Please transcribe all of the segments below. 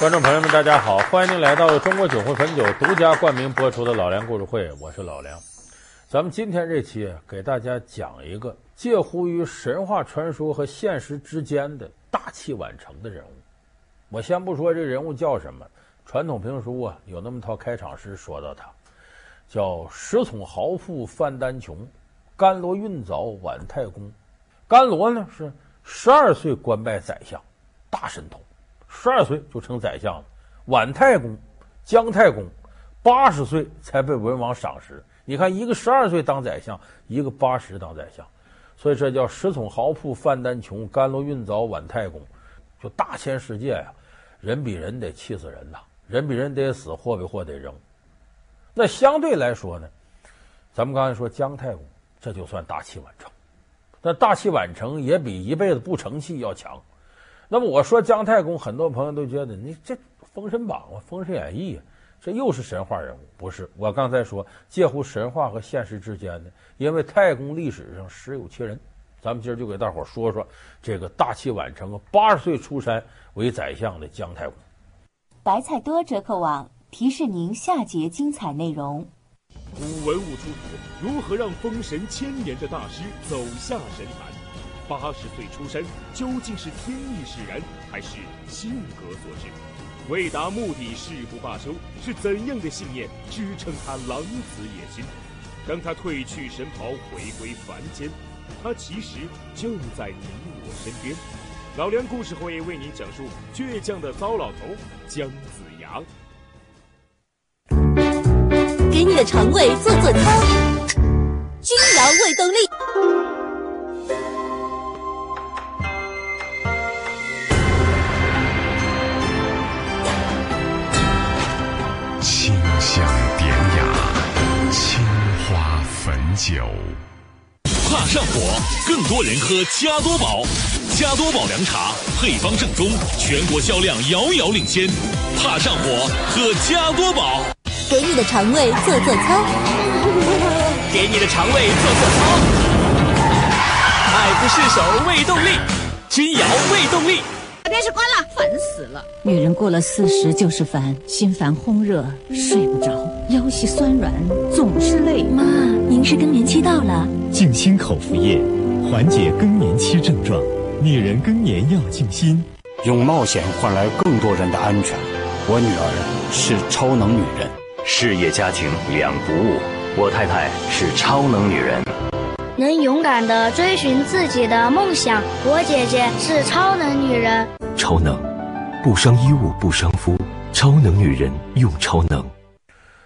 观众朋友们，大家好！欢迎您来到中国酒会汾酒独家冠名播出的《老梁故事会》，我是老梁。咱们今天这期给大家讲一个介乎于神话传说和现实之间的大器晚成的人物。我先不说这人物叫什么，传统评书啊有那么套开场诗说到他，叫“石塚豪富范丹琼，甘罗运早宛太公”。甘罗呢是十二岁官拜宰相，大神童。十二岁就成宰相了，宛太公、姜太公，八十岁才被文王赏识。你看，一个十二岁当宰相，一个八十当宰相，所以这叫石塚豪富范丹琼，甘罗运早宛太公。就大千世界呀，人比人得气死人呐，人比人得死，货比货得扔。那相对来说呢，咱们刚才说姜太公，这就算大器晚成。那大器晚成也比一辈子不成器要强。那么我说姜太公，很多朋友都觉得你这《封神榜》啊，《封神演义》啊，这又是神话人物。不是，我刚才说介乎神话和现实之间的，因为太公历史上实有其人。咱们今儿就给大伙说说这个大器晚成、八十岁出山为宰相的姜太公。白菜多折扣网提示您下节精彩内容：古文物出土，如何让封神千年的大师走下神坛？八十岁出山，究竟是天意使然，还是性格所致？为达目的誓不罢休，是怎样的信念支撑他狼子野心？当他褪去神袍，回归凡间，他其实就在你我身边。老梁故事会为您讲述倔强的糟老头姜子牙。给你的肠胃做做操，君瑶胃动力。酒怕上火，更多人喝加多宝。加多宝凉茶配方正宗，全国销量遥遥领先。怕上火，喝加多宝。给你的肠胃做做操，给你的肠胃做做操。爱不释手，胃动力，君瑶胃动力。把电视关了，烦死了。女人过了四十就是烦，心烦烘热，睡不着，腰膝酸软，总是累。妈，您是更年期到了，静心口服液，缓解更年期症状。女人更年要静心，用冒险换来更多人的安全。我女儿是超能女人，事业家庭两不误。我太太是超能女人。能勇敢地追寻自己的梦想。我姐姐是超能女人，超能，不伤衣物不伤肤，超能女人用超能。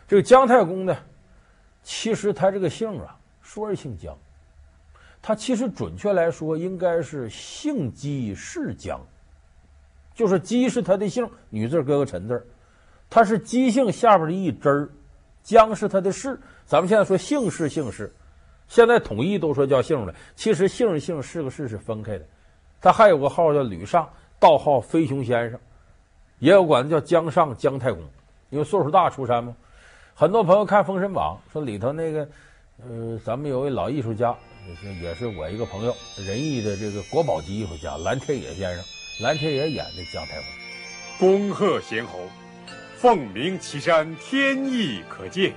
这个姜太公呢，其实他这个姓啊，说是姓姜，他其实准确来说应该是姓姬氏姜，就是姬是他的姓，女字搁个陈字，他是姬姓下边的一支儿，姜是他的氏。咱们现在说姓氏姓氏。现在统一都说叫姓了，其实姓姓是个氏是分开的。他还有个号叫吕尚，道号飞熊先生，也有管他叫姜尚姜太公，因为岁数大出山嘛。很多朋友看《封神榜》，说里头那个，呃，咱们有位老艺术家，也是我一个朋友，仁义的这个国宝级艺术家蓝天野先生，蓝天野演的姜太公。恭贺先侯，凤鸣岐山，天意可鉴。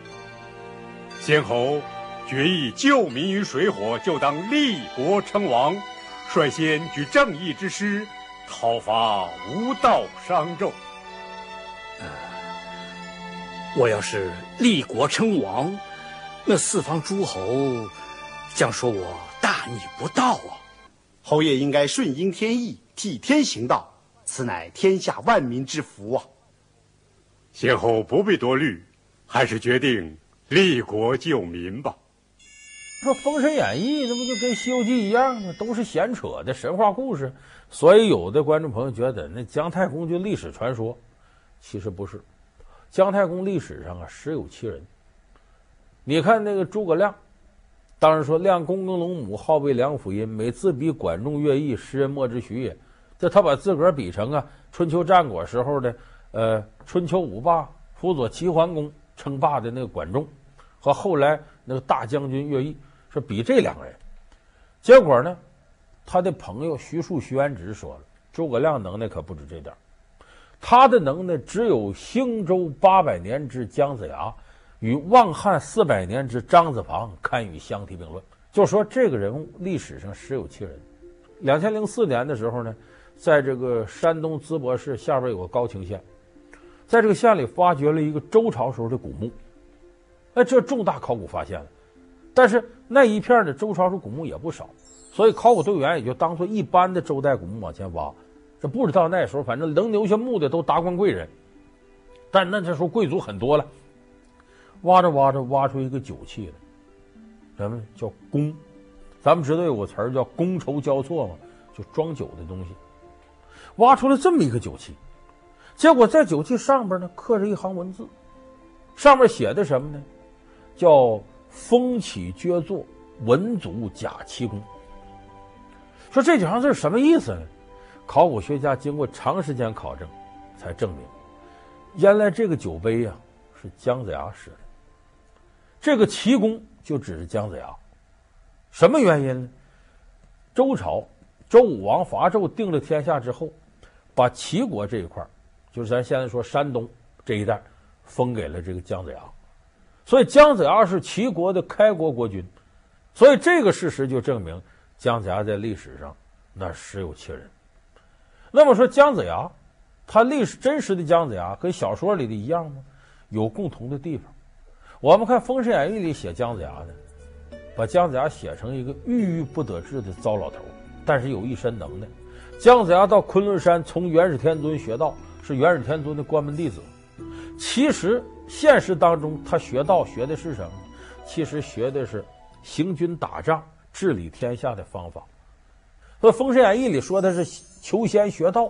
先侯。决意救民于水火，就当立国称王，率先举正义之师，讨伐无道商纣。呃，我要是立国称王，那四方诸侯将说我大逆不道啊！侯爷应该顺应天意，替天行道，此乃天下万民之福啊！先侯不必多虑，还是决定立国救民吧。说《封神演义》那不就跟《西游记》一样吗？都是闲扯的神话故事，所以有的观众朋友觉得那姜太公就历史传说，其实不是。姜太公历史上啊实有其人。你看那个诸葛亮，当然说亮躬耕龙母，号为梁甫吟，每自比管仲、乐毅，时人莫之许也。这他把自个儿比成啊春秋战国时候的呃春秋五霸辅佐齐桓公称霸的那个管仲，和后来那个大将军乐毅。比这两个人，结果呢，他的朋友徐庶、徐元直说了，诸葛亮能耐可不止这点。他的能耐只有兴周八百年之姜子牙与望汉四百年之张子房堪与相提并论。就说这个人物历史上实有其人。两千零四年的时候呢，在这个山东淄博市下边有个高清县，在这个县里发掘了一个周朝时候的古墓，哎，这重大考古发现了。但是那一片的周朝时古墓也不少，所以考古队员也就当做一般的周代古墓往前挖。这不知道那时候，反正能留下墓的都达官贵人，但那这时候贵族很多了。挖着挖着，挖出一个酒器来，什么叫觥？咱们知道有个词儿叫觥筹交错嘛，就装酒的东西。挖出了这么一个酒器，结果在酒器上边呢刻着一行文字，上面写的什么呢？叫“风起撅作，文祖甲奇觥”。说这几行字什么意思呢？考古学家经过长时间考证，才证明，原来这个酒杯呀、是姜子牙使的。这个奇觥就指着姜子牙。什么原因呢？周朝周武王伐纣定了天下之后，把齐国这一块，就是咱现在说山东这一带，封给了这个姜子牙。所以姜子牙是齐国的开国国君。所以这个事实就证明姜子牙在历史上那实有其人。那么说姜子牙，他历史真实的姜子牙跟小说里的一样吗？有共同的地方。我们看《封神演义》里写姜子牙的，把姜子牙写成一个郁郁不得志的糟老头，但是有一身能耐。姜子牙到昆仑山从元始天尊学道，是元始天尊的关门弟子。其实现实当中他学道学的是什么？其实学的是行军打仗、治理天下的方法。所以《封神演义》里说的是。求仙学道，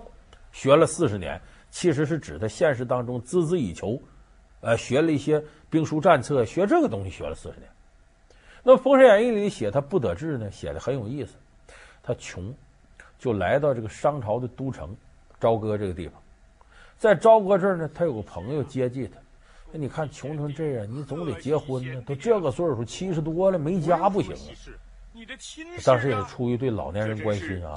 学了四十年，其实是指他现实当中孜孜以求，呃，学了一些兵书战策，学这个东西学了四十年。那《封神演义》里写他不得志呢，写的很有意思。他穷，就来到这个商朝的都城朝歌这个地方，在朝歌这儿呢，他有个朋友接济他。那你看穷成这样，你总得结婚呢，都这个岁数七十多了，没家不行啊。当时也是出于对老年人关心啊，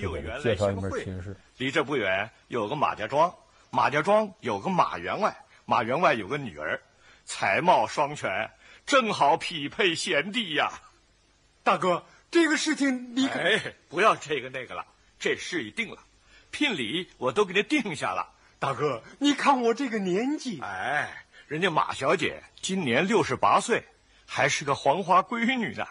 就给他介绍一门亲事。离这不远有个马家庄，马家庄有个马员外，马员外有个女儿，才貌双全，正好匹配贤弟呀。大哥，这个事情你可哎，不要这个那个了，这事已定了，聘礼我都给你定下了。大哥，你看我这个年纪，哎，人家马小姐今年六十八岁，还是个黄花闺女呢。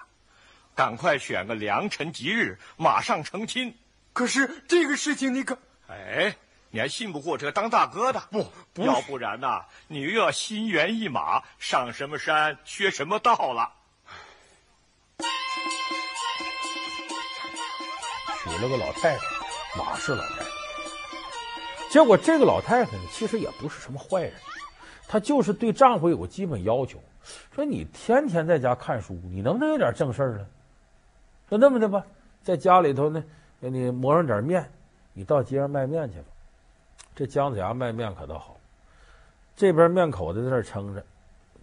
赶快选个良辰吉日，马上成亲。可是这个事情你可……哎，你还信不过这个当大哥的？不，不要不然呢，你又要心猿意马，上什么山学什么道了？娶了个老太太，马氏老太太。结果这个老太太呢，其实也不是什么坏人，她就是对丈夫有个基本要求，说你天天在家看书，你能不能有点正事儿呢？说那么的吧，在家里头呢，给你磨上点面，你到街上卖面去吧。这姜子牙卖面可倒好，这边面口子在这撑着，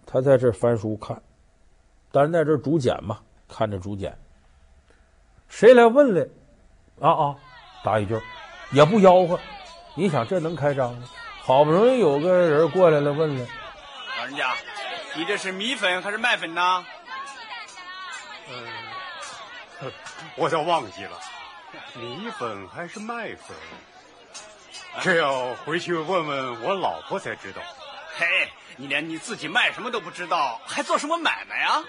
他在这翻书看，但是在这竹简嘛，看着竹简。谁来问来？啊啊，答一句，也不吆喝。你想这能开张吗？好不容易有个人过来了，问了，老人家，你这是米粉还是麦粉呢？嗯。我倒忘记了，米粉还是麦粉？这要回去问问我老婆才知道。嘿，你连你自己卖什么都不知道，还做什么买卖啊？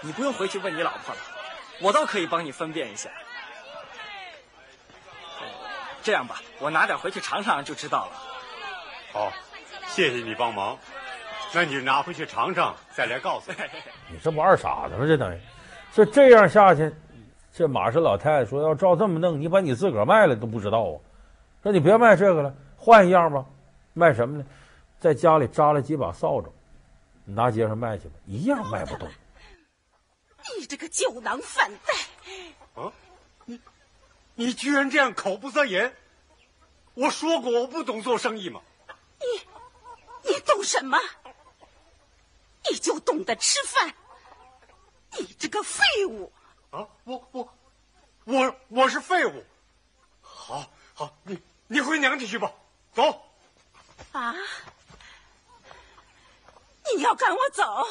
你不用回去问你老婆了，我倒可以帮你分辨一下。这样吧，我拿点回去尝尝就知道了。好，谢谢你帮忙。那你拿回去尝尝，再来告诉我。你这不二傻子吗？这等于，这这样下去，这马氏老太太说要照这么弄，你把你自个儿卖了都不知道啊。说你别卖这个了，换一样吧。卖什么呢？在家里扎了几把扫帚，你拿街上卖去吧，一样卖不动。你这个酒囊饭袋！啊，你你居然这样口不择言！我说过我不懂做生意吗？你你懂什么？你就懂得吃饭，你这个废物！啊，我我我我是废物！好，好，你你回娘家去吧，走。啊！你要赶我走？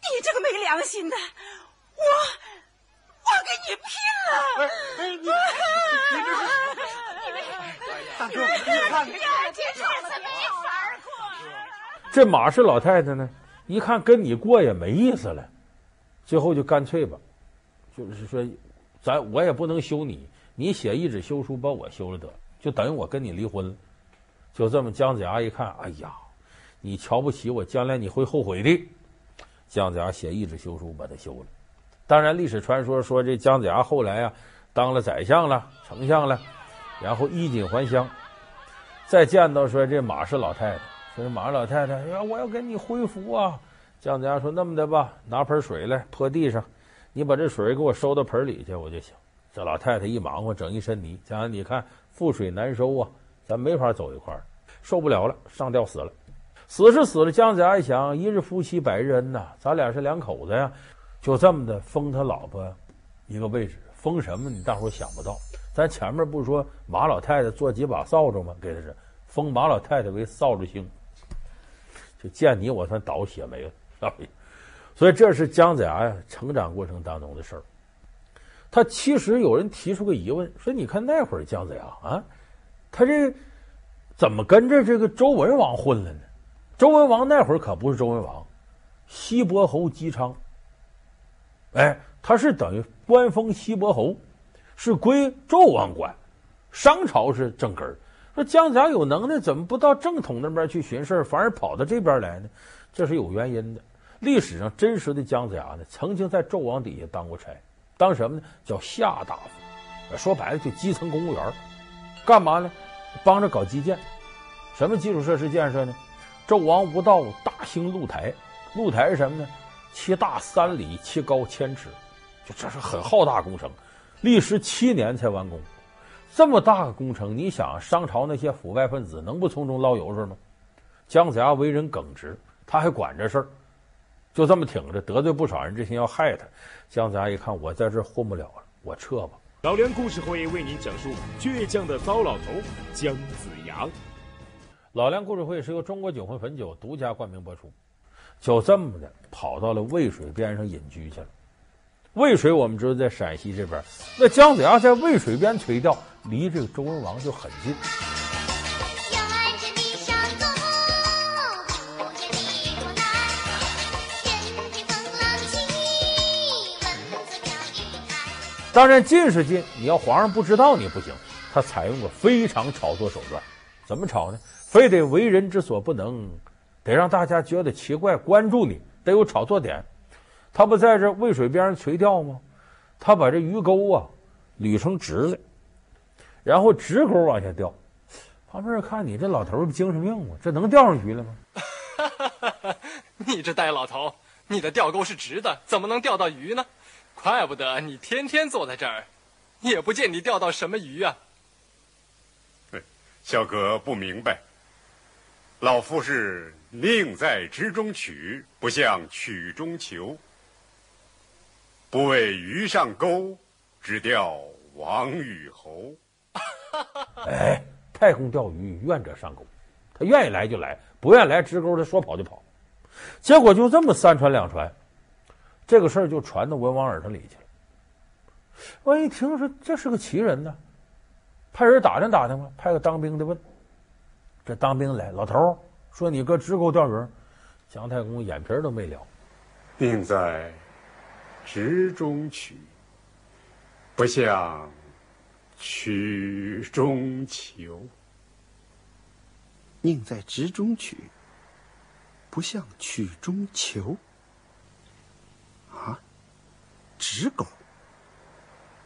你这个没良心的，我我跟你拼了！哎，你你这是大哥，你看，这日子没法过。这马氏老太太呢，一看跟你过也没意思了，最后就干脆吧，就是说，咱我也不能休你，你写一纸休书把我休了得，就等于我跟你离婚了。就这么，姜子牙一看，哎呀。你瞧不起我，将来你会后悔的。姜子牙写一纸休书把他休了。当然，历史传说说这姜子牙后来啊当了宰相了、丞相了，然后衣锦还乡。再见到说这马氏老太太，说马氏老太太，哎呀，我要给你恢复啊！姜子牙说那么的吧，拿盆水来泼地上，你把这水给我收到盆里去，我就行。这老太太一忙活，整一身泥。姜子牙你看覆水难收啊，咱没法走一块儿，受不了了，上吊死了。死是死了，姜子牙一想，一日夫妻百日恩呐，咱俩是两口子呀，就这么的封他老婆一个位置，封什么？你大伙想不到。咱前面不是说马老太太做几把扫帚吗？给他是封马老太太为扫帚星，就见你我算倒血霉了。所以这是姜子牙呀成长过程当中的事儿。他其实有人提出个疑问，说你看那会儿姜子牙啊，他这怎么跟着这个周文王混了呢？周文王那会儿可不是周文王，西伯侯姬昌。哎，他是等于官封西伯侯，是归纣王管，商朝是正根儿。说姜子牙有能耐，怎么不到正统那边去寻事，反而跑到这边来呢？这是有原因的。历史上真实的姜子牙呢，曾经在纣王底下当过差，当什么呢？叫下大夫，说白了就基层公务员，干嘛呢？帮着搞基建，什么基础设施建设呢？纣王无道，大兴露台。露台是什么呢？其大三里，其高千尺，就这是很浩大工程，历时七年才完工。这么大个工程，你想商朝那些腐败分子能不从中捞油水吗？姜子牙为人耿直，他还管这事儿，就这么挺着，得罪不少人，这心要害他。姜子牙一看，我在这儿混不了了，我撤吧。老梁故事会为您讲述倔强的糟老头姜子牙。老梁故事会是由中国酒魂汾酒独家冠名播出，就这么的跑到了渭水边上隐居去了。渭水我们知道在陕西这边，那姜子牙在渭水边垂钓，离这个周文王就很近。当然近是近，你要皇上不知道你不行。他采用过非常炒作手段，怎么炒呢？非得为人之所不能，得让大家觉得奇怪，关注你，得有炒作点。他不在这渭水边上垂钓吗？他把这鱼钩啊捋成直的，然后直钩往下钓。旁边人看你这老头儿精神病吗？这能钓上鱼了吗？你这呆老头，你的钓钩是直的，怎么能钓到鱼呢？怪不得你天天坐在这儿，也不见你钓到什么鱼啊。对，小哥不明白。老夫是宁在直中取，不向曲中求。不为鱼上钩，只钓王与侯。哎，太空钓鱼，愿者上钩。他愿意来就来，不愿意来直钩，他说跑就跑。结果就这么三传两传，这个事儿就传到文王耳朵里去了。万一听说这是个奇人呢，派人打听打听吧，派个当兵的问。这当兵来，老头儿说：“你搁直钩钓鱼。”姜太公眼皮都没了。宁在直中取，不向曲中求。宁在直中取，不向曲中求。啊，直钩，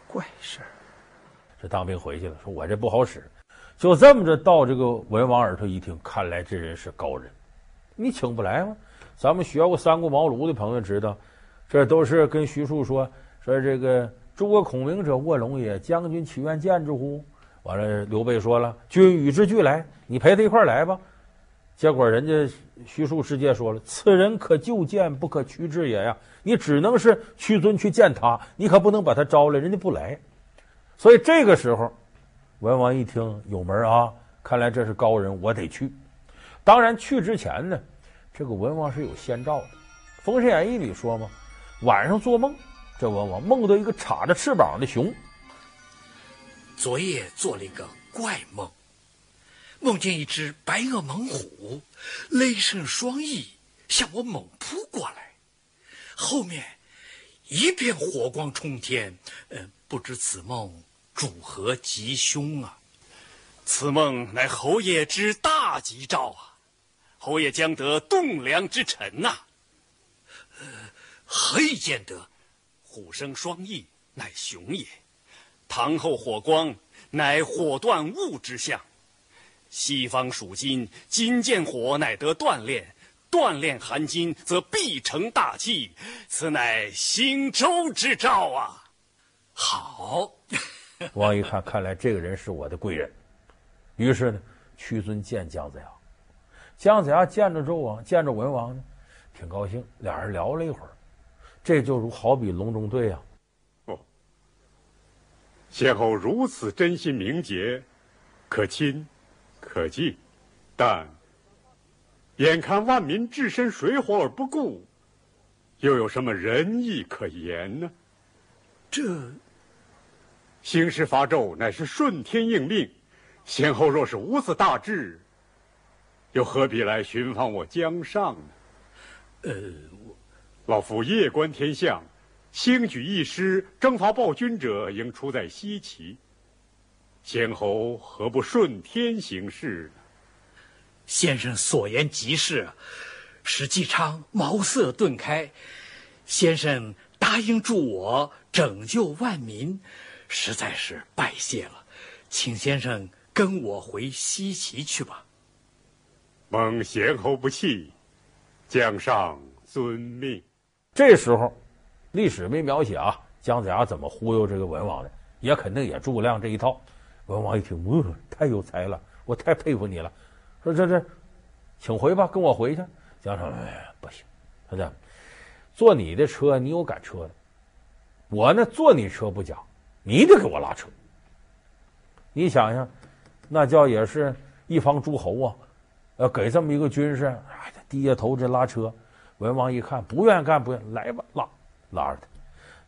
怪事儿。这当兵回去了，说我这不好使。就这么着到这个文王耳朵一听，看来这人是高人，你请不来吗？咱们学过三顾茅庐的朋友知道，这都是跟徐庶说说这个诸葛孔明者卧龙也，将军岂愿见之乎？完了，刘备说了，君与之俱来，你陪他一块来吧。结果人家徐庶直接说了，此人可就见，不可屈之也呀。你只能是屈尊去见他，你可不能把他招来，人家不来。所以这个时候。文王一听有门啊，看来这是高人，我得去。当然去之前呢，这个文王是有先兆的，《封神演义》里说嘛，晚上做梦，这文王梦到一个插着翅膀的熊。昨夜做了一个怪梦，梦见一只白额猛虎，雷声双翼向我猛扑过来，后面一片火光冲天。呃，不知此梦主和吉凶啊？此梦乃侯爷之大吉兆啊！侯爷将得栋梁之臣呐、何以见得？虎生双翼，乃雄也。堂后火光，乃火断物之象。西方属金，金见火，乃得锻炼。锻炼含金，则必成大器。此乃兴周之兆啊！好，王一看，看来这个人是我的贵人。于是呢，屈尊见姜子牙。姜子牙见着周王，见着文王呢，挺高兴，俩人聊了一会儿。这就如好比隆中对呀、啊。先后如此真心明节，可亲，可敬，但眼看万民置身水火而不顾，又有什么仁义可言呢？这兴师伐纣乃是顺天应命，先后若是无此大志，又何必来寻访我江上呢？呃，老夫夜观天象。兴举义师征伐暴君者，应出在西岐。先侯何不顺天行事呢？先生所言极是，史继昌茅塞顿开。先生答应助我拯救万民，实在是拜谢了。请先生跟我回西岐去吧。蒙贤侯不弃，姜尚遵命。这时候。历史没描写啊，姜子牙怎么忽悠这个文王的？也肯定也诸葛亮这一套。文王一听，哦，太有才了，我太佩服你了。说这这，请回吧，跟我回去。姜尚，哎，不行，他这坐你的车，你有赶车的。我呢，坐你车不讲，你得给我拉车。你想想，那叫也是一方诸侯啊，要给这么一个军士，哎，低下头这拉车。文王一看，不愿干，不愿来吧，拉。拉着他，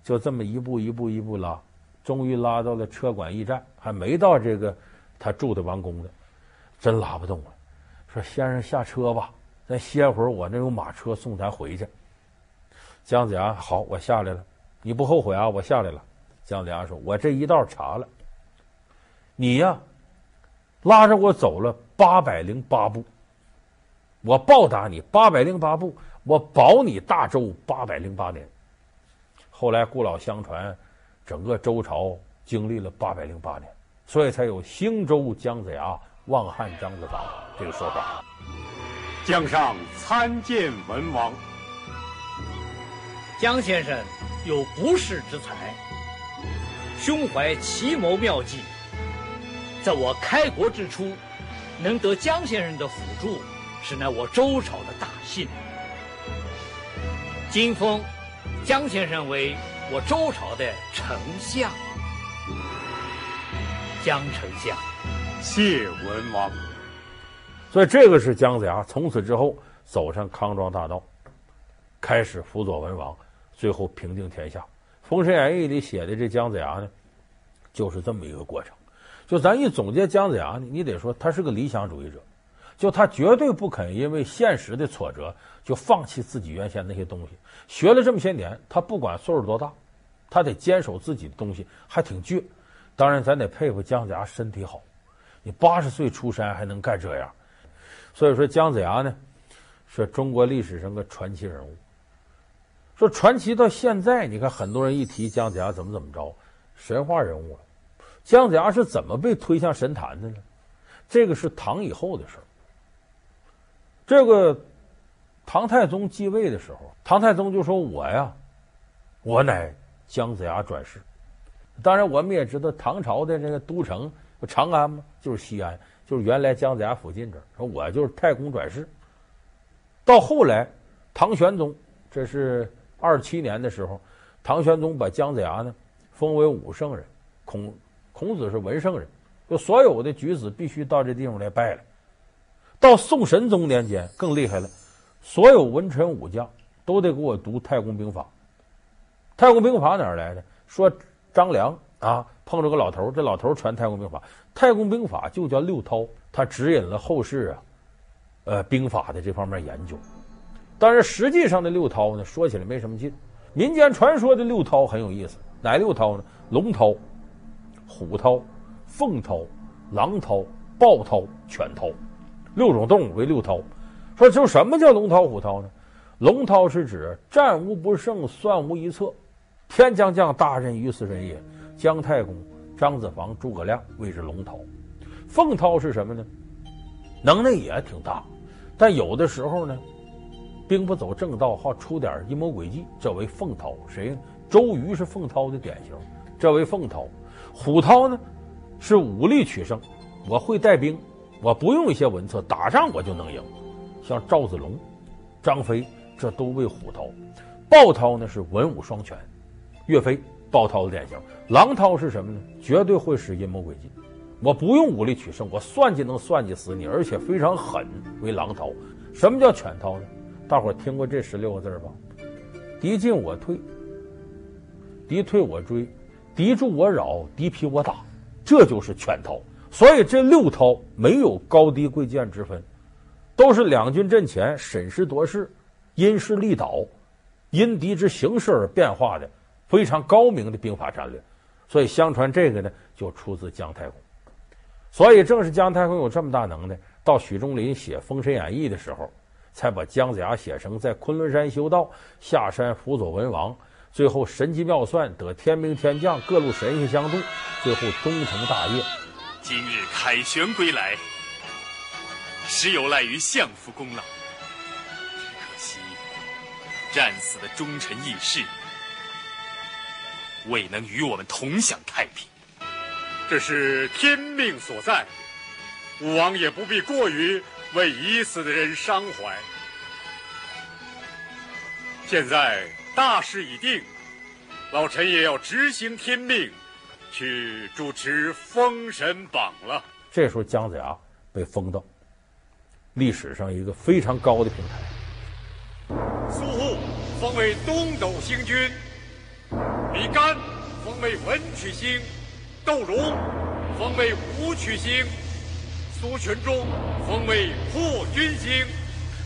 就这么一步一步一步拉，终于拉到了车馆驿站，还没到这个他住的王宫呢，真拉不动了。说：“先生下车吧，再歇会儿，我那有马车送咱回去。”姜子牙好，我下来了，你不后悔啊？我下来了。姜子牙说：“我这一道查了，你呀，拉着我走了八百零八步，我报答你八百零八步，我保你大周八百零八年。”后来故老相传，整个周朝经历了八百零八年，所以才有兴周姜子牙，望汉张子房这个说法。江上参见文王。姜先生有不世之才，胸怀奇谋妙计，在我开国之初，能得姜先生的辅助，是乃我周朝的大幸。今封。姜先生为我周朝的丞相，姜丞相，谢文王。所以这个是姜子牙从此之后走上康庄大道，开始辅佐文王，最后平定天下。《封神演义》里写的这姜子牙呢，就是这么一个过程。就咱一总结姜子牙呢，你得说他是个理想主义者。就他绝对不肯因为现实的挫折就放弃自己原先那些东西。学了这么些年，他不管岁数多大，他得坚守自己的东西，还挺倔。当然，咱得佩服姜子牙身体好，你八十岁出山还能干这样。所以说，姜子牙呢，是中国历史上个传奇人物。说传奇到现在，你看很多人一提姜子牙怎么怎么着，神话人物了。姜子牙是怎么被推向神坛的呢？这个是唐以后的事儿。这个唐太宗继位的时候，唐太宗就说：“我呀，我乃姜子牙转世。”当然，我们也知道唐朝的这个都城长安吗？就是西安，就是原来姜子牙附近这儿。说我就是太公转世。到后来，唐玄宗，这是二七年的时候，唐玄宗把姜子牙呢封为武圣人，孔孔子是文圣人，就所有的举子必须到这地方来拜了。到宋神宗年间更厉害了，所有文臣武将都得给我读太公兵法。太公兵法哪儿来的？说张良啊碰着个老头，这老头传太公兵法。太公兵法就叫六韬，他指引了后世啊，呃兵法的这方面研究。但是实际上的六韬呢，说起来没什么劲。民间传说的六韬很有意思，哪六韬呢？龙韬、虎韬、凤韬、狼韬、豹韬、犬韬。六种动物为六韬，说就什么叫龙韬虎韬呢？龙韬是指战无不胜，算无一策，天将降大任于斯人也。姜太公、张子房、诸葛亮谓之龙韬。凤韬是什么呢？能耐也挺大，但有的时候呢，兵不走正道，好出点阴谋诡计，这为凤涛。谁？周瑜是凤涛的典型，这为凤涛。虎涛呢，是武力取胜，我会带兵。我不用一些文策，打仗我就能赢。像赵子龙、张飞，这都为虎涛。豹涛呢是文武双全，岳飞、豹涛的典型。狼涛是什么呢？绝对会使阴谋诡计。我不用武力取胜，我算计能算计死你，而且非常狠，为狼涛。什么叫犬涛呢？大伙听过这十六个字吧？敌进我退，敌退我追，敌驻我扰，敌疲我打，这就是犬套。所以这六套没有高低贵贱之分，都是两军阵前审时度势、因势利导、因敌之形势而变化的非常高明的兵法战略。所以相传这个呢，就出自姜太公。所以正是姜太公有这么大能耐，到许仲林写《封神演义》的时候，才把姜子牙写成在昆仑山修道，下山辅佐文王，最后神机妙算得天兵天将各路神仙相助，最后终成大业。今日凯旋归来，实有赖于相府功劳。只可惜战死的忠臣义士未能与我们同享太平。这是天命所在，武王也不必过于为已死的人伤怀。现在大势已定，老臣也要执行天命。去主持封神榜了。这时候，姜子牙被封到历史上一个非常高的平台。苏护封为东斗星君，李干封为文曲星，窦融封为武曲星，苏群忠封为破军星。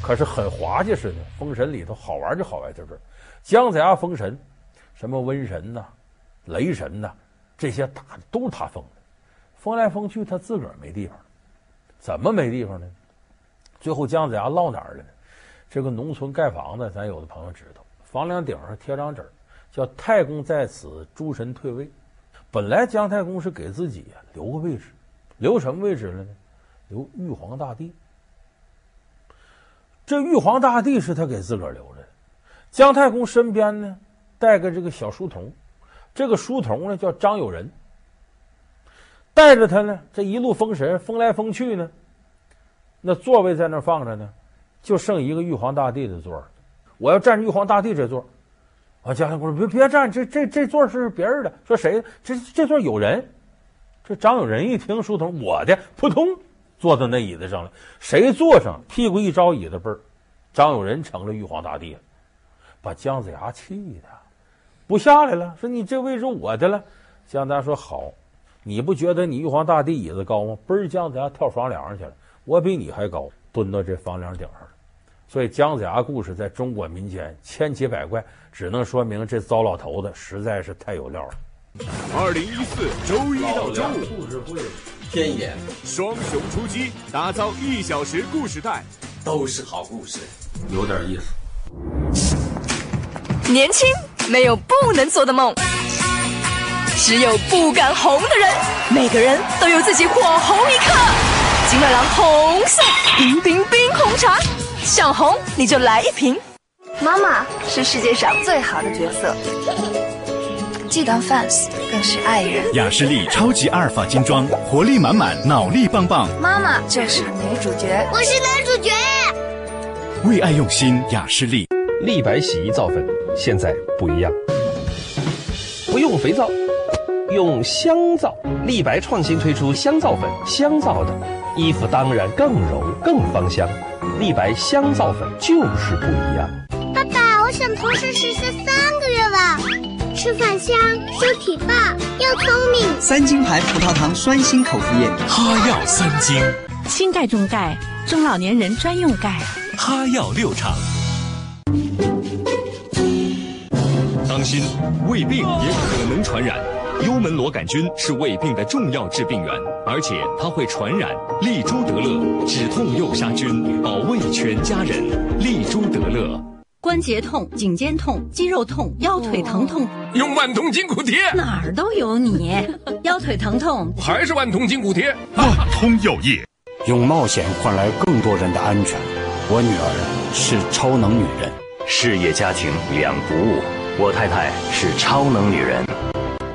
可是很滑稽似的，封神里头好玩就好玩在这儿。姜子牙封神，什么瘟神呐、雷神呐、这些大的都是他封的，封来封去，他自个儿没地方。怎么没地方呢？最后姜子牙落哪儿了呢？这个农村盖房子，咱有的朋友知道，房梁顶上贴张纸，叫“太公在此，诸神退位”。本来姜太公是给自己留个位置，留什么位置了呢？留玉皇大帝。这玉皇大帝是他给自个儿留着的。姜太公身边呢带个这个小书童。这个书童呢叫张友仁，带着他呢，这一路封神，封来封去呢，那座位在那放着呢，就剩一个玉皇大帝的座儿。我要占玉皇大帝这座。啊，姜太公说别别占，这这这座是别人的。说谁？这这座有人。这张友仁一听书童我的，扑通坐在那椅子上了。谁坐上，屁股一招椅子背儿，张友仁成了玉皇大帝了，把姜子牙气的。不下来了，说你这位置我的了。姜子牙说好，你不觉得你玉皇大帝椅子高吗？嘣儿，姜子牙跳房梁上去了，我比你还高，蹲到这房梁顶上了。所以姜子牙故事在中国民间千奇百怪，只能说明这糟老头子实在是太有料了。二零一四周一到周五，故事会天眼双雄出击，打造一小时故事带，都是好故事，有点意思。年轻。没有不能做的梦，只有不敢红的人。每个人都有自己火红一刻。金麦郎红色冰冰冰红茶，想红你就来一瓶。妈妈是世界上最好的角色，既当 fans 更是爱人。雅诗丽超级阿尔法精装，活力满满，脑力棒棒。妈妈就是女主角，我是男主角。为爱用心，雅诗丽。立白洗衣皂粉。现在不一样，不用肥皂，用香皂。立白创新推出香皂粉，香皂的衣服当然更柔更芳香。立白香皂粉就是不一样。爸爸，我想同时实现三个愿望：吃饭香、身体棒、又聪明。三金牌葡萄糖酸锌口服液，哈药三金，轻钙中钙，中老年人专用钙。哈药六厂。当心，胃病也可能传染。幽门螺杆菌是胃病的重要致病源，而且它会传染。利珠得乐止痛又杀菌，保卫全家人。利珠得乐。关节痛、颈肩痛、肌肉痛、腰腿疼痛，用万通筋骨贴。哪儿都有你。腰腿疼痛还是万通筋骨贴。万通药业，用冒险换来更多人的安全。我女儿是超能女人，事业家庭两不误。我太太是超能女人。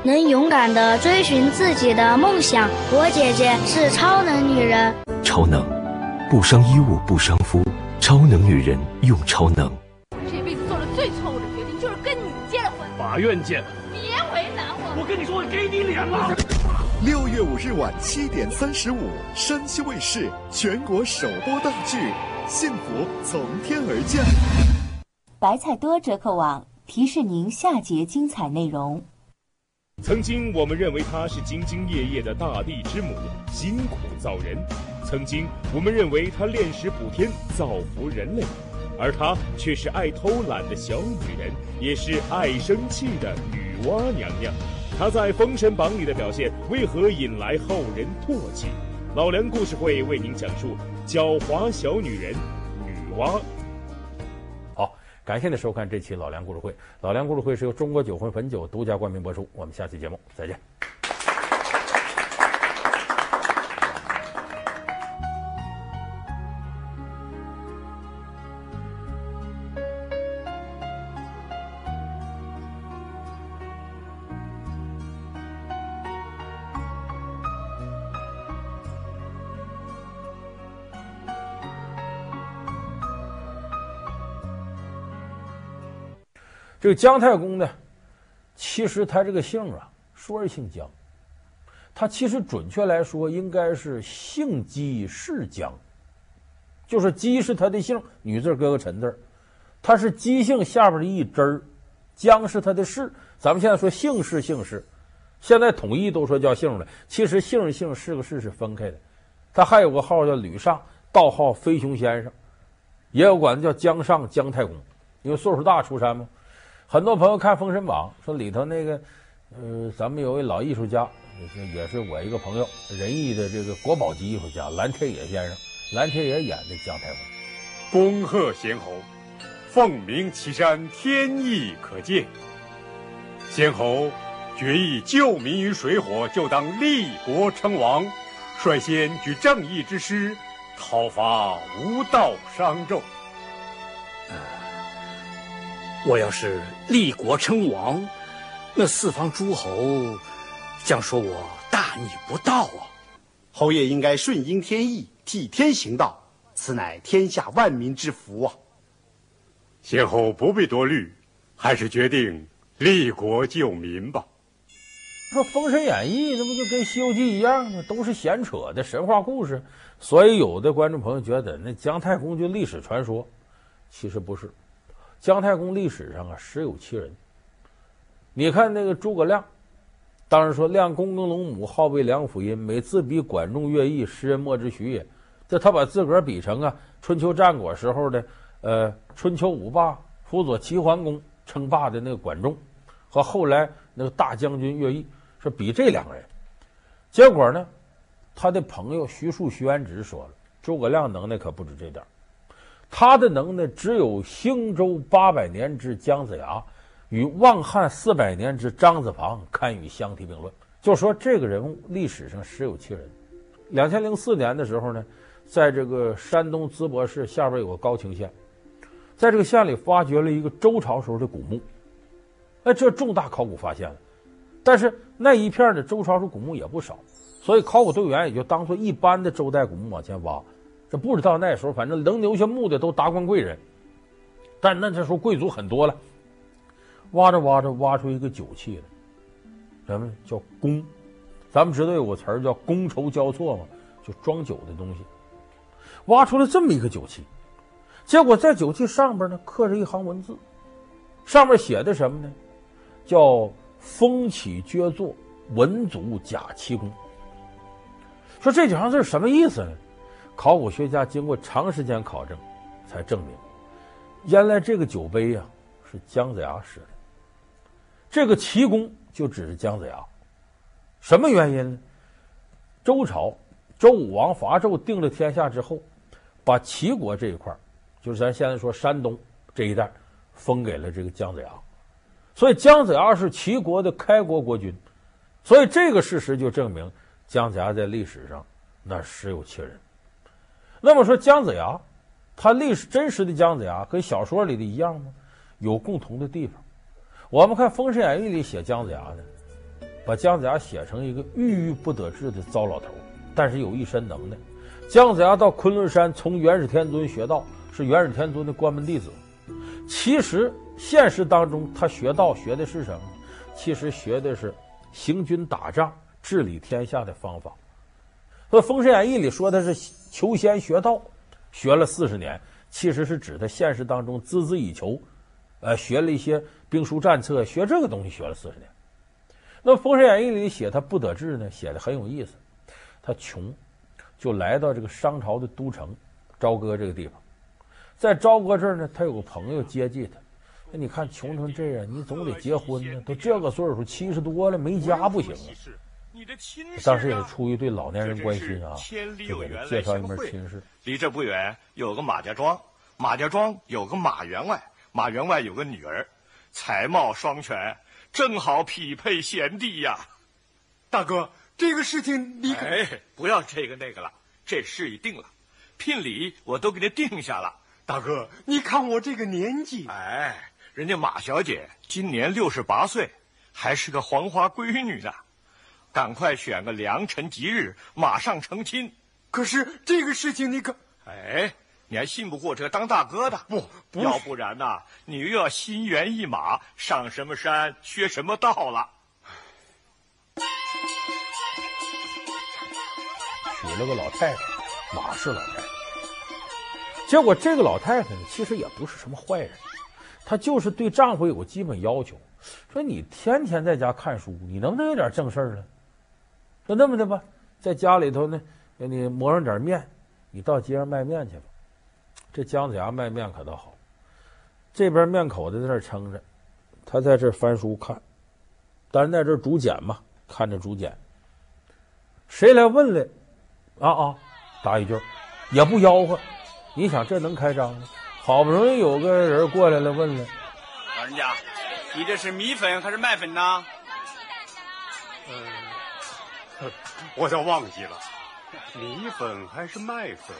能勇敢地追寻自己的梦想，我姐姐是超能女人。超能，不伤衣物，不伤肤。超能女人用超能。法院见。别为难我。我跟你说，我给你脸了。六月五日晚七点三十五，山西卫视全国首播大剧《幸福从天而降》。白菜多折扣网提示您下节精彩内容。曾经我们认为她是兢兢业业的大地之母，辛苦造人；曾经我们认为她炼石补天，造福人类，而她却是爱偷懒的小女人，也是爱生气的女娲娘娘。她在《封神榜》里的表现，为何引来后人唾弃？老梁故事会为您讲述狡猾小女人女娲。好感谢您收看这期老梁故事会。老梁故事会是由中国酒魂汾酒独家冠名播出。我们下期节目再见。这个姜太公呢，其实他这个姓啊，说是姓姜，他其实准确来说应该是姓姬氏姜，就是姬是他的姓，女字搁个陈字，他是姬姓下边的一支儿，姜是他的氏。咱们现在说姓氏姓氏，现在统一都说叫姓了，其实姓姓氏个氏是分开的。他还有个号叫吕尚，道号飞熊先生，也有管他叫姜尚姜太公，因为岁数大出山嘛。很多朋友看《封神榜》，说里头那个，呃，咱们有位老艺术家，也是我一个朋友，仁义的这个国宝级艺术家蓝天野先生，蓝天野演的姜太公。恭贺贤侯，凤鸣岐山，天意可鉴。先侯决意救民于水火，就当立国称王，率先举正义之师，讨伐无道商纣。我要是立国称王，那四方诸侯将说我大逆不道啊！侯爷应该顺应天意，替天行道，此乃天下万民之福啊！先后不必多虑，还是决定立国救民吧。说《封神演义》那不就跟《西游记》一样吗？都是闲扯的神话故事，所以有的观众朋友觉得那姜太公就历史传说，其实不是。姜太公历史上啊，实有其人。你看那个诸葛亮，当时说亮躬耕龙母，好为梁甫吟，每自比管仲、乐毅，时人莫之许也。这他把自个儿比成啊，春秋战国时候的呃春秋五霸辅佐齐桓公称霸的那个管仲，和后来那个大将军乐毅，是比这两个人。结果呢，他的朋友徐庶、徐元直说了，诸葛亮能耐可不止这点儿。他的能耐只有兴周八百年之姜子牙，与望汉四百年之张子房堪与相提并论。就说这个人物历史上实有其人。两千零四年的时候呢，在这个山东淄博市下边有个高清县，在这个县里发掘了一个周朝时候的古墓，哎，这重大考古发现了。但是那一片的周朝时候古墓也不少，所以考古队员也就当做一般的周代古墓往前挖。这不知道那时候，反正能留下墓的都达官贵人，但那这时候贵族很多了。挖着挖着，挖出一个酒器来，什么叫觥？咱们知道有个词儿叫觥筹交错嘛，就装酒的东西。挖出了这么一个酒器，结果在酒器上边呢刻着一行文字，上面写的什么呢？叫“风起撅作，文祖甲奇觥”。说这几行字什么意思呢？考古学家经过长时间考证，才证明，原来这个酒杯呀、是姜子牙使的。这个奇觥就指着姜子牙。什么原因呢？周朝周武王伐纣定了天下之后，把齐国这一块，就是咱现在说山东这一带，封给了这个姜子牙。所以姜子牙是齐国的开国国君，所以这个事实就证明姜子牙在历史上那实有其人。那么说姜子牙，他历史真实的姜子牙跟小说里的一样吗？有共同的地方。我们看《封神演义》里写姜子牙的，把姜子牙写成一个郁郁不得志的糟老头，但是有一身能耐。姜子牙到昆仑山从元始天尊学道，是元始天尊的关门弟子。其实现实当中他学道学的是什么？其实学的是行军打仗、治理天下的方法。所以《封神演义》里说他是求仙学道，学了四十年，其实是指他现实当中孜孜以求，呃，学了一些兵书战策，学这个东西学了四十年。那《封神演义》里写他不得志呢，写的很有意思。他穷，就来到这个商朝的都城朝歌这个地方，在朝歌这儿呢，他有个朋友接济他。那你看穷成这样，你总得结婚呢，都这个岁数七十多了，没家不行啊。当时也是出于对老年人关心啊，就给他介绍一门亲事。离这不远有个马家庄，马家庄有个马员外，马员外有个女儿，才貌双全，正好匹配贤弟呀。大哥，这个事情你可哎，不要这个那个了，这事已定了，聘礼我都给你定下了。大哥，你看我这个年纪，哎，人家马小姐今年六十八岁，还是个黄花闺女呢。赶快选个良辰吉日，马上成亲。可是这个事情你可……哎，你还信不过这个当大哥的？不，不要不然呢，你又要心猿意马，上什么山学什么道了？娶了个老太太，马氏老太太。结果这个老太太呢，其实也不是什么坏人，她就是对丈夫有个基本要求，说你天天在家看书，你能不能有点正事儿呢？就那么的吧，在家里头呢，给你磨上点面，你到街上卖面去吧。这姜子牙卖面可倒好，这边面口子在这撑着，他在这翻书看，但是在这竹简嘛，看着竹简。谁来问来？啊啊，答一句，也不吆喝。你想这能开张吗？好不容易有个人过来了，问了，老人家，你这是米粉还是麦粉呢？嗯。我倒忘记了，米粉还是麦粉？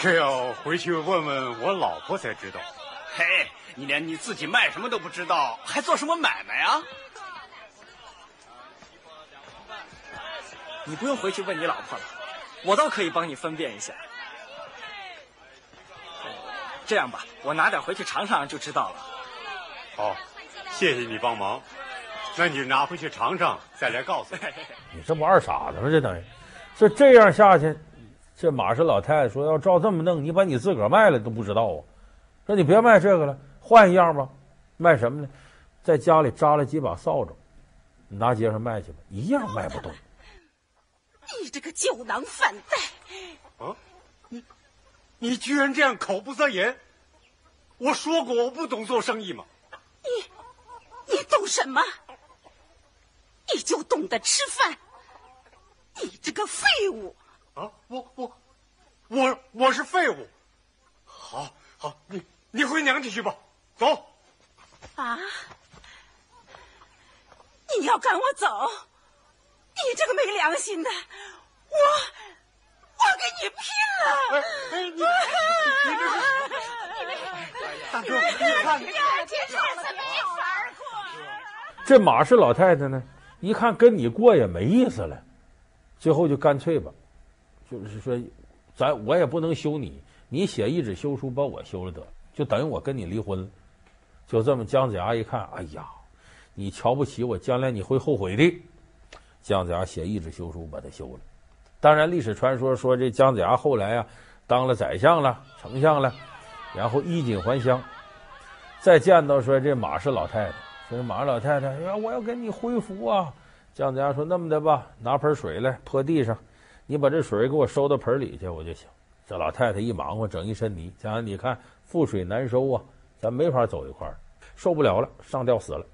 这要回去问问我老婆才知道。嘿，你连你自己卖什么都不知道，还做什么买卖啊？你不用回去问你老婆了，我倒可以帮你分辨一下。这样吧，我拿点回去尝尝就知道了。好，谢谢你帮忙。那你拿回去尝尝，再来告诉我。你这不二傻子吗？这等于，这这样下去，这马氏老太太说要照这么弄，你把你自个儿卖了都不知道啊。说你别卖这个了，换一样吧。卖什么呢？在家里扎了几把扫帚，你拿街上卖去吧，一样卖不动。你这个酒囊饭袋！啊，你你居然这样口不择言！我说过我不懂做生意吗？你你懂什么？你就懂得吃饭，你这个废物！啊，我我我我是废物。好，好，你你回娘家去吧，走。啊！你要赶我走？你这个没良心的，我我跟你拼了！哎哎，你你你？大哥，你看，你这什么意思？这马氏老太太呢？一看跟你过也没意思了，最后就干脆吧，就是说，咱我也不能休你，你写一纸休书把我休了得，就等于我跟你离婚了。就这么，姜子牙一看，哎呀，你瞧不起我，将来你会后悔的。姜子牙写一纸休书把他休了。当然，历史传说说这姜子牙后来啊当了宰相了、丞相了，然后衣锦还乡，再见到说这马氏老太太，说马老太太，哎，我要给你恢复啊。姜子牙说：“那么的吧，拿盆水来泼地上，你把这水给我收到盆里去，我就行。”这老太太一忙活，整一身泥。姜子牙，你看覆水难收啊，咱没法走一块儿，受不了了，上吊死了。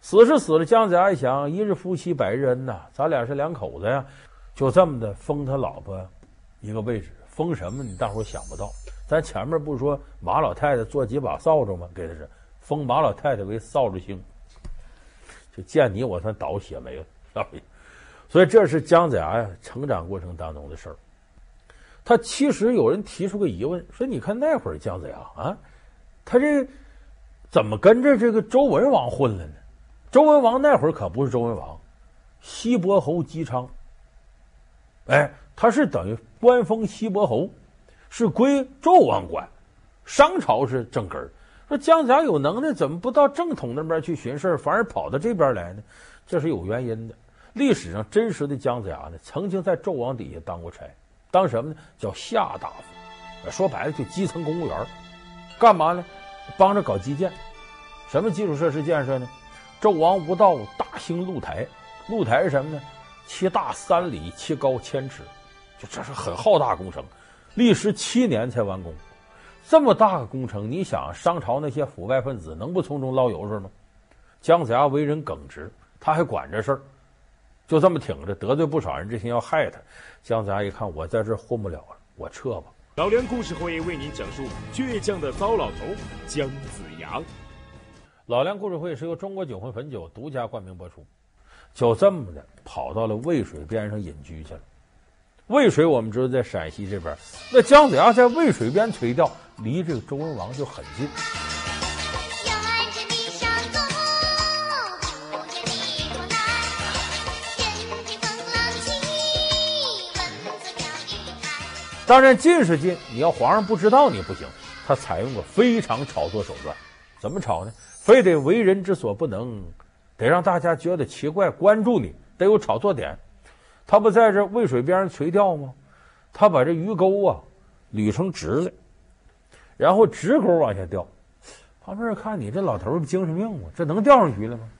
死是死了，姜子牙一想，一日夫妻百日恩呐，咱俩是两口子呀，就这么的封他老婆一个位置。封什么？你大伙想不到。咱前面不是说马老太太做几把扫帚吗？给他是封马老太太为扫帚星。就见你，我算倒血霉了。所以这是姜子牙呀成长过程当中的事儿。他其实有人提出个疑问，说你看那会儿姜子牙啊，他这怎么跟着这个周文王混了呢？周文王那会儿可不是周文王，西伯侯姬昌。哎，他是等于官封西伯侯，是归纣王管，商朝是正根儿。说姜子牙有能耐，怎么不到正统那边去寻事，反而跑到这边来呢？这是有原因的。历史上真实的姜子牙呢，曾经在纣王底下当过差，当什么呢？叫下大夫，说白了就基层公务员。干嘛呢？帮着搞基建。什么基础设施建设呢？纣王无道，大兴露台。露台是什么呢？其大三里，其高千尺，就这是很浩大工程，历时七年才完工。这么大个工程，你想商朝那些腐败分子能不从中捞油水吗？姜子牙为人耿直。他还管这事儿，就这么挺着，得罪不少人，这心要害他。姜子牙一看，我在这儿混不了了，我撤吧。老梁故事会为您讲述倔强的糟老头姜子牙。老梁故事会是由中国酒魂汾酒独家冠名播出。就这么的跑到了渭水边上隐居去了。渭水我们知道在陕西这边，那姜子牙在渭水边垂钓，离这个周文王就很近。当然近是近，你要皇上不知道你不行。他采用过非常炒作手段，怎么炒呢？非得为人之所不能，得让大家觉得奇怪，关注你，得有炒作点。他不在这渭水边上垂钓吗？他把这鱼钩啊捋成直的，然后直钩往下钓。旁边人看你这老头儿精神病吗？这能钓上鱼了吗？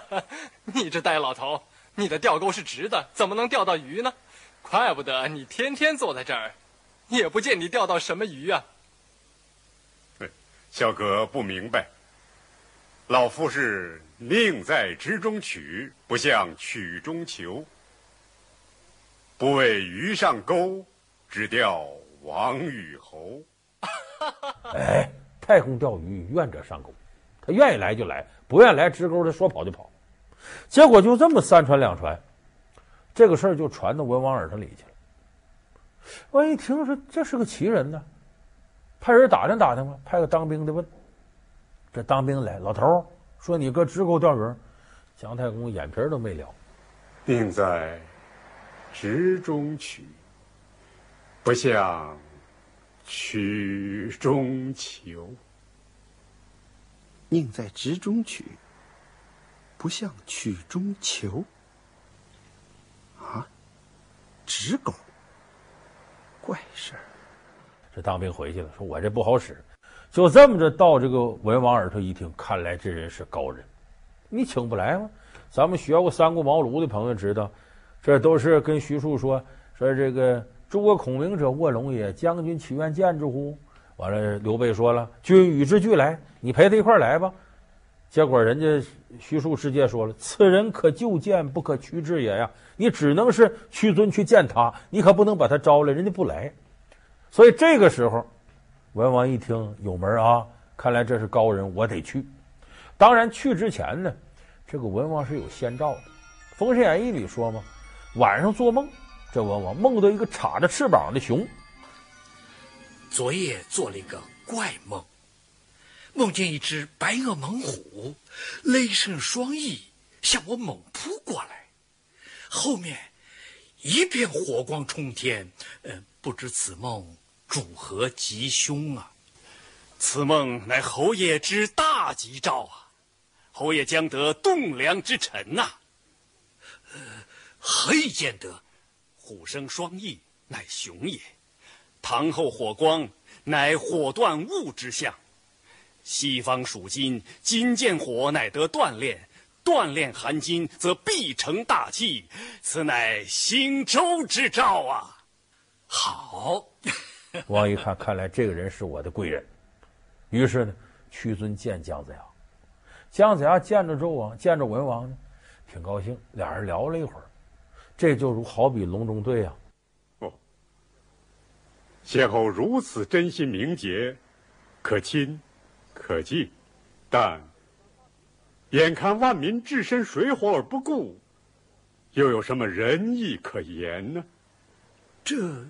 你这呆老头，你的钓钩是直的，怎么能钓到鱼呢？怪不得你天天坐在这儿，也不见你钓到什么鱼啊！小哥不明白，老夫是宁在直中取，不向曲中求。不为鱼上钩，只钓王与侯。哎，太空钓鱼，愿者上钩。他愿意来就来，不愿意来直钩，他说跑就跑。结果就这么三传两传。这个事儿就传到文王耳朵里去了。万一听说这是个奇人呢，派人打听打听吧，派个当兵的问。这当兵来，老头说：“你搁直钩钓鱼。”姜太公眼皮都没了。定在直中取，不向曲中求。宁在直中取，不向曲中求。啊直狗，怪事儿。这当兵回去了，说我这不好使。就这么着到这个文王耳朵一听，看来这人是高人，你请不来吗？咱们学过三顾茅庐的朋友知道，这都是跟徐庶说说这个诸葛孔明者卧龙也，将军岂愿见之乎？完了，刘备说了，君与之俱来，你陪他一块来吧。结果人家徐庶直接说了：“此人可就见，不可屈之也呀！你只能是屈尊去见他，你可不能把他招来，人家不来。所以这个时候，文王一听有门啊，看来这是高人，我得去。当然去之前呢，这个文王是有先兆的，《封神演义》里说嘛，晚上做梦，这文王梦到一个插着翅膀的熊。昨夜做了一个怪梦。”梦见一只白额猛虎，雷声双翼向我猛扑过来，后面一片火光冲天。呃，不知此梦主何吉凶啊？此梦乃侯爷之大吉兆啊！侯爷将得栋梁之臣呐、啊。呃，何以见得？虎生双翼，乃雄也；堂后火光，乃火断物之象。西方属金，金见火，乃得锻炼；锻炼含金，则必成大器。此乃兴周之兆啊！好，王一看，看来这个人是我的贵人。于是呢，屈尊见姜子牙。姜子牙见着周王，见着文王呢，挺高兴，俩人聊了一会儿。这就如好比隆中对呀、啊。哦，先后如此真心明节，可亲可敬，但眼看万民置身水火而不顾，又有什么仁义可言呢？这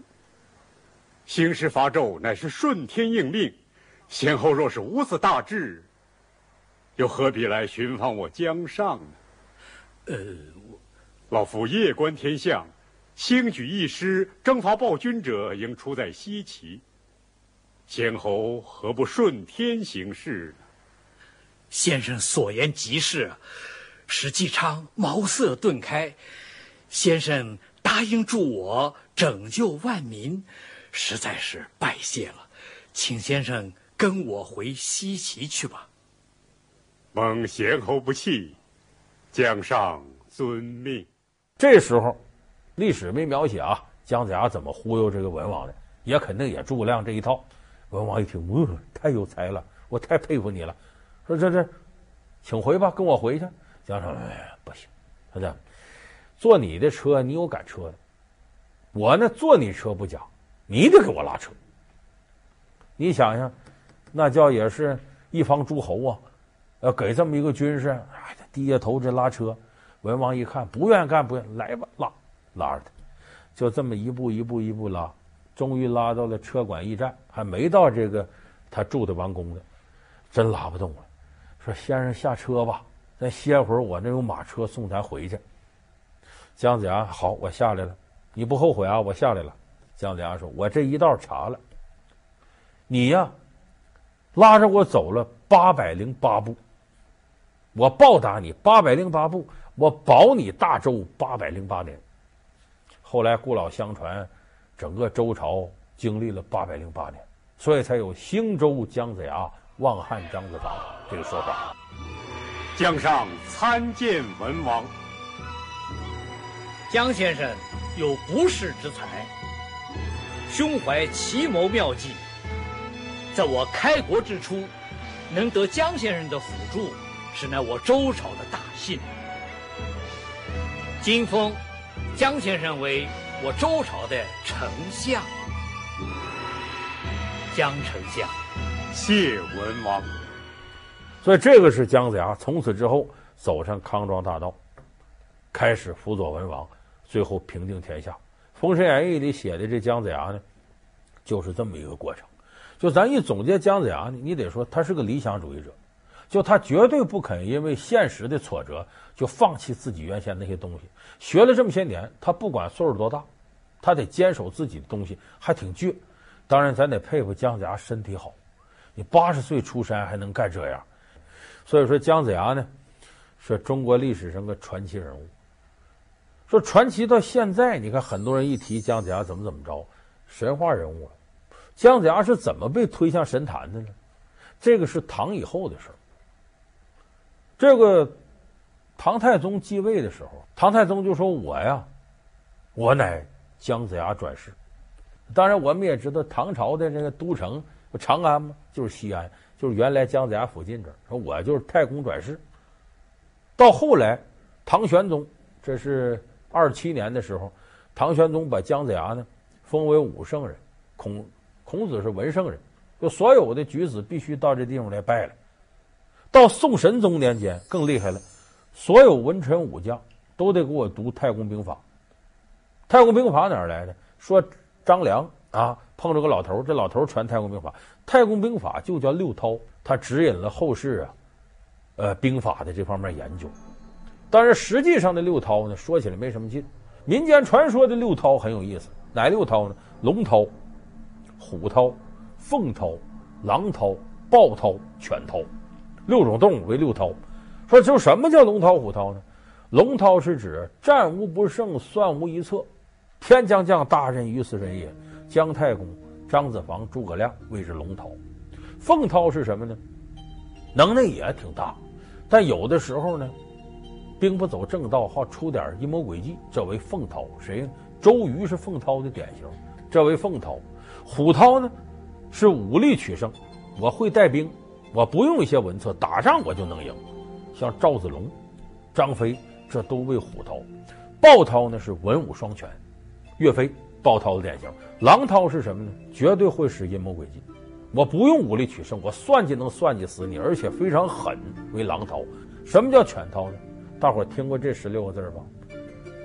兴师伐纣乃是顺天应命，先后若是无此大志，又何必来寻访我江上呢？呃。老夫夜观天象，兴举义师征伐暴君者，应出在西岐。先侯何不顺天行事呢？先生所言极是，使纪昌茅塞顿开。先生答应助我拯救万民，实在是拜谢了。请先生跟我回西岐去吧。蒙贤侯不弃，将上遵命。这时候，历史没描写啊，姜子牙怎么忽悠这个文王的，也肯定也诸葛亮这一套。文王一听，哦，太有才了，我太佩服你了。说这这，请回吧，跟我回去。姜尚，哎，不行，他讲，坐你的车，你有赶车的，我呢坐你车不讲，你得给我拉车。你想想，那叫也是一方诸侯啊，要给这么一个军士，哎，低下头这拉车。文王一看，不愿干，不愿来吧，拉拉着他，就这么一步一步一步拉，终于拉到了车馆驿站，还没到这个他住的王宫呢，真拉不动了。说先生下车吧，咱歇会儿，我那有马车送咱回去。姜子牙好，我下来了，你不后悔啊？我下来了。姜子牙说：“我这一道查了，你呀，拉着我走了八百零八步，我报答你八百零八步。”我保你大周八百零八年。后来故老相传，整个周朝经历了八百零八年，所以才有兴周姜子牙，望汉张子房这个说法。江上参见文王。江先生有不世之才，胸怀奇谋妙计，在我开国之初，能得江先生的辅助，是乃我周朝的大幸。今封姜先生为我周朝的丞相，姜丞相，谢文王。所以这个是姜子牙从此之后走上康庄大道，开始辅佐文王，最后平定天下。《封神演义》里写的这姜子牙呢，就是这么一个过程。就咱一总结姜子牙呢，你得说他是个理想主义者。就他绝对不肯因为现实的挫折就放弃自己原先那些东西。学了这么些年，他不管岁数多大，他得坚守自己的东西，还挺倔。当然，咱得佩服姜子牙身体好，你八十岁出山还能干这样。所以说，姜子牙呢，是中国历史上个传奇人物。说传奇到现在，你看很多人一提姜子牙怎么怎么着，神话人物了。姜子牙是怎么被推向神坛的呢？这个是唐以后的事儿。这个唐太宗继位的时候，唐太宗就说：“我呀，我乃姜子牙转世。”当然，我们也知道唐朝的这个都城长安嘛？就是西安，就是原来姜子牙附近这儿。说我就是太公转世。到后来，唐玄宗，这是二七年的时候，唐玄宗把姜子牙呢封为武圣人，孔孔子是文圣人，就所有的举子必须到这地方来拜了。到宋神宗年间更厉害了，所有文臣武将都得给我读太公兵法。太公兵法哪儿来的？说张良啊碰着个老头，这老头传太公兵法。太公兵法就叫六韬，他指引了后世啊，呃兵法的这方面研究。但是实际上的六韬呢，说起来没什么劲。民间传说的六韬很有意思，哪六韬呢？龙韬、虎韬、凤韬、狼韬、豹韬、犬韬。六种动物为六韬，说就什么叫龙韬虎韬呢？龙韬是指战无不胜，算无一策，天将降大任于斯人也。姜太公、张子房、诸葛亮谓之龙韬。凤韬是什么呢？能耐也挺大，但有的时候呢，兵不走正道，好出点阴谋诡计，这为凤韬。谁？周瑜是凤韬的典型，这为凤韬。虎韬呢，是武力取胜，我会带兵，我不用一些文策，打仗我就能赢。像赵子龙、张飞。这都为虎韬，豹涛呢是文武双全，岳飞豹涛的典型。狼涛是什么呢？绝对会使阴谋诡计，我不用武力取胜，我算计能算计死你，而且非常狠，为狼涛。什么叫犬涛呢？大伙听过这十六个字吧？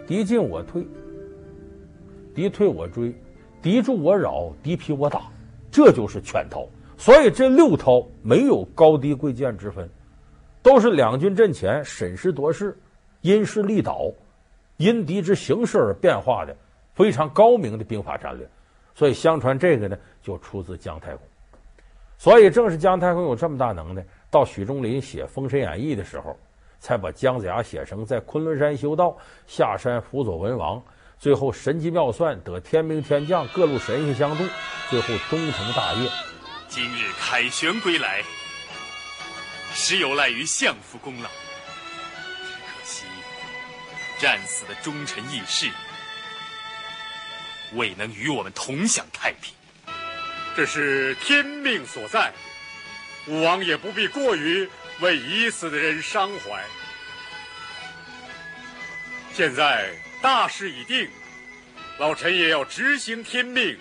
敌进我退，敌退我追，敌驻我扰，敌疲我打，这就是犬涛。所以这六韬没有高低贵贱之分，都是两军阵前审时度势。因势利导，因敌之形势而变化的非常高明的兵法战略，所以相传这个呢就出自姜太公。所以正是姜太公有这么大能耐，到许仲林写《封神演义》的时候，才把姜子牙写成在昆仑山修道，下山辅佐文王，最后神机妙算得天兵天将各路神仙相助，最后终成大业。今日凯旋归来，实有赖于相夫功劳。可惜战死的忠臣义士，未能与我们同享太平，这是天命所在。武王也不必过于为已死的人伤怀。现在大势已定，老臣也要执行天命，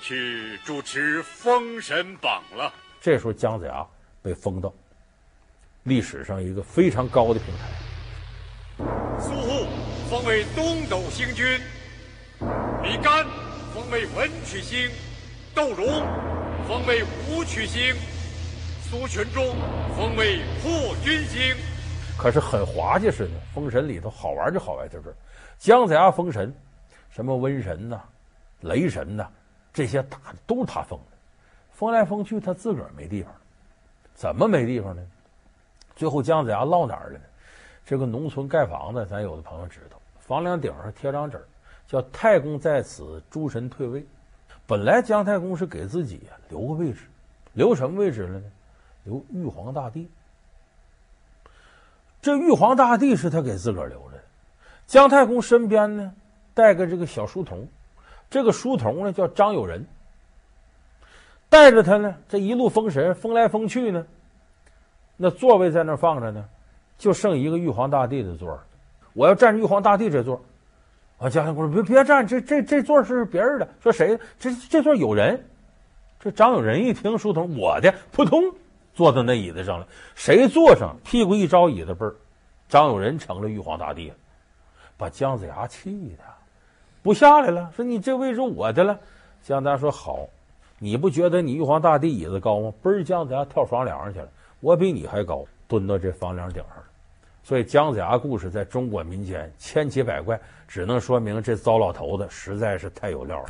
去主持封神榜了。这时候，姜子牙被封到历史上一个非常高的平台。苏护封为东斗星君，李干封为文曲星，窦融封为武曲星，苏群忠封为破军星。可是很滑稽似的，封神里头好玩就好玩在这儿。姜子牙封神，什么瘟神呐、啊、雷神呐、啊，这些大的都是他封的，封来封去他自个儿没地方，怎么没地方呢？最后姜子牙落哪儿了呢？这个农村盖房子，咱有的朋友知道，房梁顶上贴张纸，叫“太公在此，诸神退位”。本来姜太公是给自己留个位置，留什么位置了呢？留玉皇大帝。这玉皇大帝是他给自个儿留着的。姜太公身边呢，带个这个小书童，这个书童呢叫张友仁，带着他呢，这一路封神，封来封去呢，那座位在那放着呢。就剩一个玉皇大帝的座儿，我要占玉皇大帝这座。啊，姜太公说：“别别占，这这这座是别人的。”说谁？这这座有人。这张友仁一听书童，我的，扑通坐到那椅子上了。谁坐上，屁股一招椅子背儿，张友仁成了玉皇大帝了，把姜子牙气的不下来了。说：“你这位置我的了。”姜子牙说：“好，你不觉得你玉皇大帝椅子高吗？嘣儿，姜子牙跳房梁上去了，我比你还高，蹲到这房梁顶上了。”所以姜子牙故事在中国民间千奇百怪，只能说明这糟老头子实在是太有料了。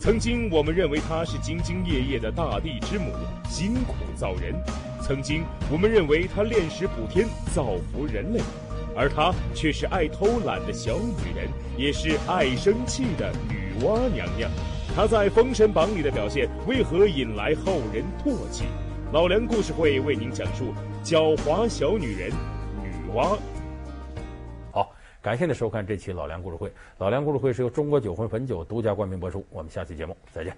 曾经我们认为他是兢兢业业的大地之母，辛苦造人；曾经我们认为他炼石补天，造福人类，而她却是爱偷懒的小女人，也是爱生气的女娲娘娘。她在《封神榜》里的表现为何引来后人唾弃？老梁故事会为您讲述狡猾小女人。女娲，好，感谢您收看这期老梁故事会。老梁故事会是由中国酒魂汾酒独家冠名播出。我们下期节目再见。